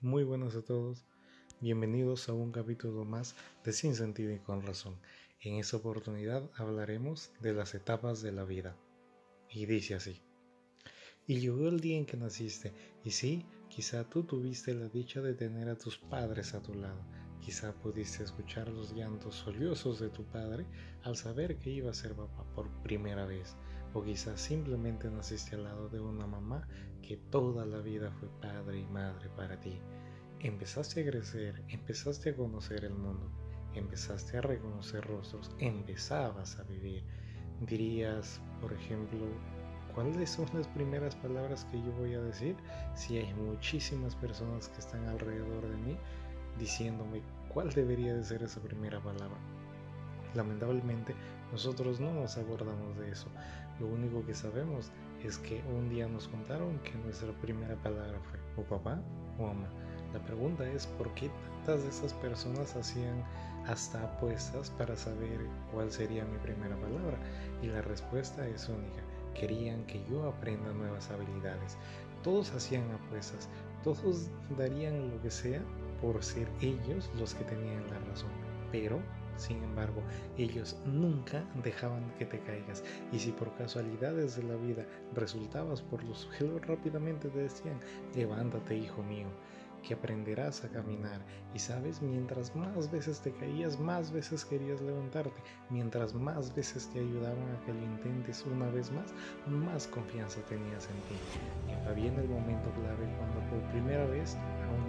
Muy buenas a todos. Bienvenidos a un capítulo más de Sin Sentido y con Razón. En esta oportunidad hablaremos de las etapas de la vida. Y dice así. Y llegó el día en que naciste, y sí, quizá tú tuviste la dicha de tener a tus padres a tu lado. Quizá pudiste escuchar los llantos sollozos de tu padre al saber que iba a ser papá por primera vez o quizás simplemente naciste al lado de una mamá que toda la vida fue padre y madre para ti. Empezaste a crecer, empezaste a conocer el mundo, empezaste a reconocer rostros, empezabas a vivir. Dirías, por ejemplo, ¿cuáles son las primeras palabras que yo voy a decir si hay muchísimas personas que están alrededor de mí diciéndome cuál debería de ser esa primera palabra? Lamentablemente nosotros no nos acordamos de eso. Lo único que sabemos es que un día nos contaron que nuestra primera palabra fue o papá o mamá. La pregunta es por qué tantas de esas personas hacían hasta apuestas para saber cuál sería mi primera palabra. Y la respuesta es única. Querían que yo aprenda nuevas habilidades. Todos hacían apuestas. Todos darían lo que sea por ser ellos los que tenían la razón. Pero sin embargo, ellos nunca dejaban que te caigas. Y si por casualidades de la vida resultabas por los suelos, rápidamente te decían, levántate, hijo mío que aprenderás a caminar. Y sabes, mientras más veces te caías, más veces querías levantarte. Mientras más veces te ayudaban a que lo intentes una vez más, más confianza tenías en ti. Y ahora viene el momento clave cuando por primera vez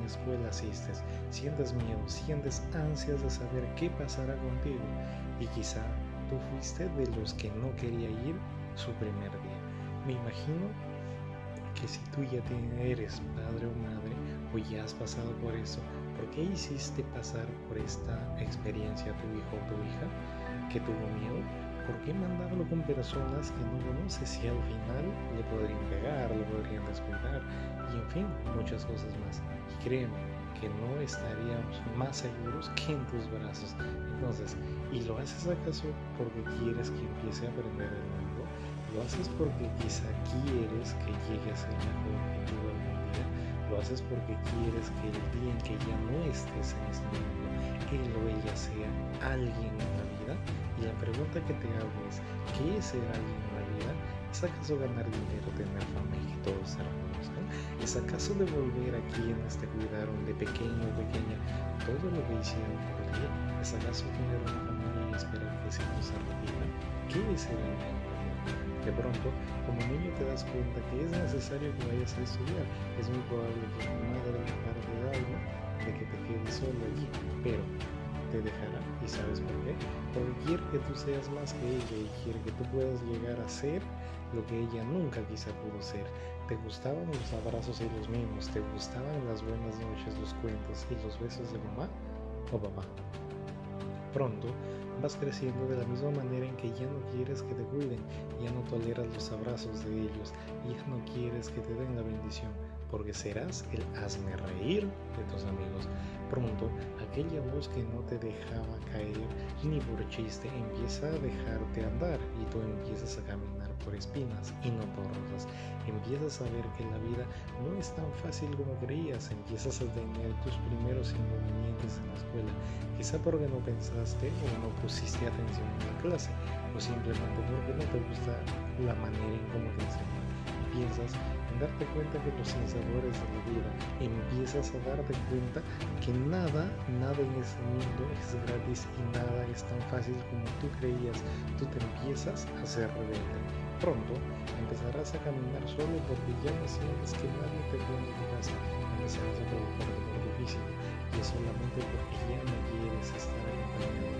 escuela asistes. Sientes miedo, sientes ansias de saber qué pasará contigo. Y quizá tú fuiste de los que no quería ir su primer día. Me imagino que si tú ya eres padre o madre o ya has pasado por eso, ¿por qué hiciste pasar por esta experiencia a tu hijo o tu hija que tuvo miedo? ¿Por qué mandarlo con personas que no conoces si al final le podrían le podrían descuidar y en fin, muchas cosas más? Y créeme que no estaríamos más seguros que en tus brazos. Entonces, ¿y lo haces acaso porque quieres que empiece a aprender el mundo? Lo haces porque quizá quieres que llegue a ser mejor que tú algún día. Lo haces porque quieres que el día en que ya no estés en este mundo, él o ella sea alguien en la vida. Y la pregunta que te hago es, ¿qué es ser alguien en la? ¿Es acaso ganar dinero, tener fama y todos se reconozcan? ¿Es acaso devolver a quienes te cuidaron de pequeño o pequeña todo lo que hicieron por ti? ¿Es acaso tener una familia y esperar que se nos repita? ¿Qué es ser alguien? De pronto, como niño te das cuenta que es necesario que vayas a estudiar. Es muy probable que tu madre parte de algo de que te quedes solo allí, pero te dejará. ¿Y sabes que tú seas más que ella y quiere que tú puedas llegar a ser lo que ella nunca quizá pudo ser. ¿Te gustaban los abrazos y los mimos? ¿Te gustaban las buenas noches, los cuentos y los besos de mamá o papá? Pronto vas creciendo de la misma manera en que ya no quieres que te cuiden, ya no toleras los abrazos de ellos, ya no quieres que te den la bendición, porque serás el hazme reír de tus amigos. Pronto, aquella voz que no te dejaba caer ni por chiste empieza a dejarte andar y tú empiezas a caminar por espinas y no por rosas. Empiezas a ver que la vida no es tan fácil como creías, empiezas a tener tus primeros inconvenientes en la escuela, quizá porque no pensaste o no pusiste atención en la clase, o simplemente porque no te gusta la manera en cómo te enseñan. Piensas darte cuenta que los sinsabores de la vida, empiezas a darte cuenta que nada, nada en este mundo es gratis y nada es tan fácil como tú creías. Tú te empiezas a ser rebelde. Pronto empezarás a caminar solo porque ya no sientes que nadie te en tu casa. Empezarás a provocar dolor físico y es solamente porque ya no quieres estar acompañado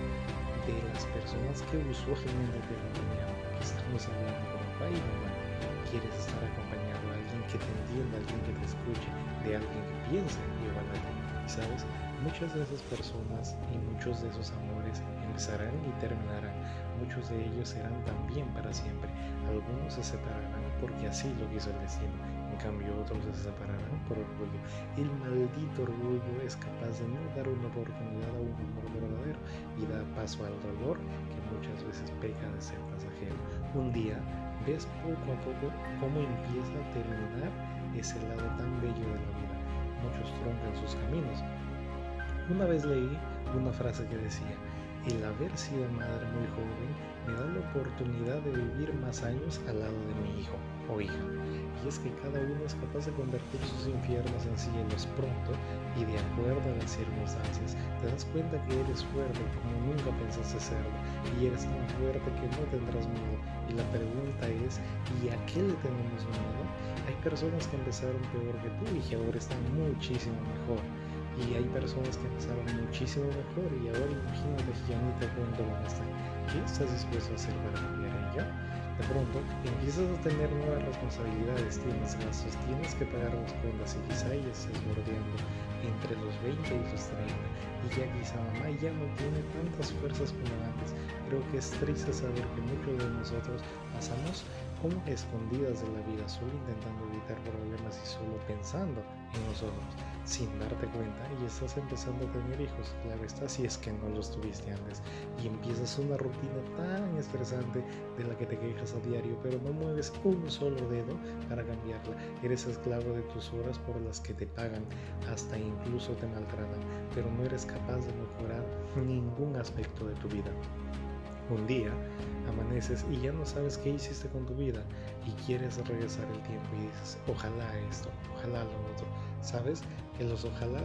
de las personas que usualmente te acompañaban. Aquí estamos hablando de papá y mamá. Quieres estar acompañado que te entienda, alguien que te escuche, de alguien que piense igual a ti. ¿Sabes? Muchas de esas personas y muchos de esos amores empezarán y terminarán. Muchos de ellos serán también para siempre. Algunos se separarán porque así lo quiso el destino. En cambio otros se separarán por orgullo. El maldito orgullo es capaz de no dar una oportunidad a un amor verdadero y da paso al dolor que muchas veces peca de ser pasajero. Un día poco a poco cómo empieza a terminar ese lado tan bello de la vida. muchos truncan sus caminos. Una vez leí una frase que decía, el haber sido madre muy joven me da la oportunidad de vivir más años al lado de mi hijo o hija. Y es que cada uno es capaz de convertir sus infiernos en cielos pronto y de acuerdo a las circunstancias. Te das cuenta que eres fuerte como nunca pensaste serlo y eres tan fuerte que no tendrás miedo. Y la pregunta es, ¿y a qué le tenemos miedo? Hay personas que empezaron peor que tú y que ahora están muchísimo mejor. Y hay personas que empezaron muchísimo mejor y ahora imagínate que ya ni te cuento cómo están. ¿Qué estás dispuesto a hacer para cambiar ella? De pronto empiezas a tener nuevas responsabilidades, tienes gastos, tienes que pagar las cuentas y quizá ya estés bordeando entre los 20 y los 30 y ya quizá mamá ya no tiene tantas fuerzas como antes. Creo que es triste saber que muchos de nosotros pasamos como escondidas de la vida, solo intentando evitar problemas y solo pensando en nosotros sin darte cuenta y estás empezando a tener hijos, claro está, si es que no los tuviste antes y empiezas una rutina tan estresante de la que te quejas a diario, pero no mueves un solo dedo para cambiarla. Eres esclavo de tus horas por las que te pagan, hasta incluso te maltratan, pero no eres capaz de mejorar ningún aspecto de tu vida. Un día amaneces y ya no sabes qué hiciste con tu vida y quieres regresar el tiempo y dices, ojalá esto, ojalá lo otro. Sabes que los ojalá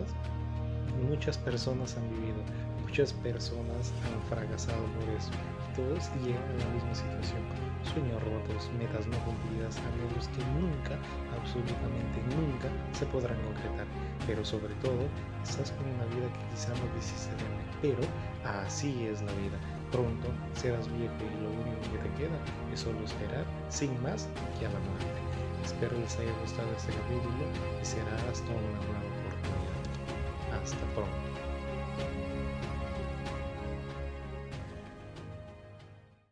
muchas personas han vivido, muchas personas han fracasado por eso todos llegan a la misma situación. Sueños rotos, metas no cumplidas, anhelos que nunca, absolutamente nunca se podrán concretar. Pero sobre todo, estás con una vida que quizá no quisiste tener. Pero así es la vida Pronto serás viejo y lo único que te queda es solo esperar, sin más que a la muerte. Espero les haya gustado este capítulo y será hasta una nueva oportunidad. Hasta pronto.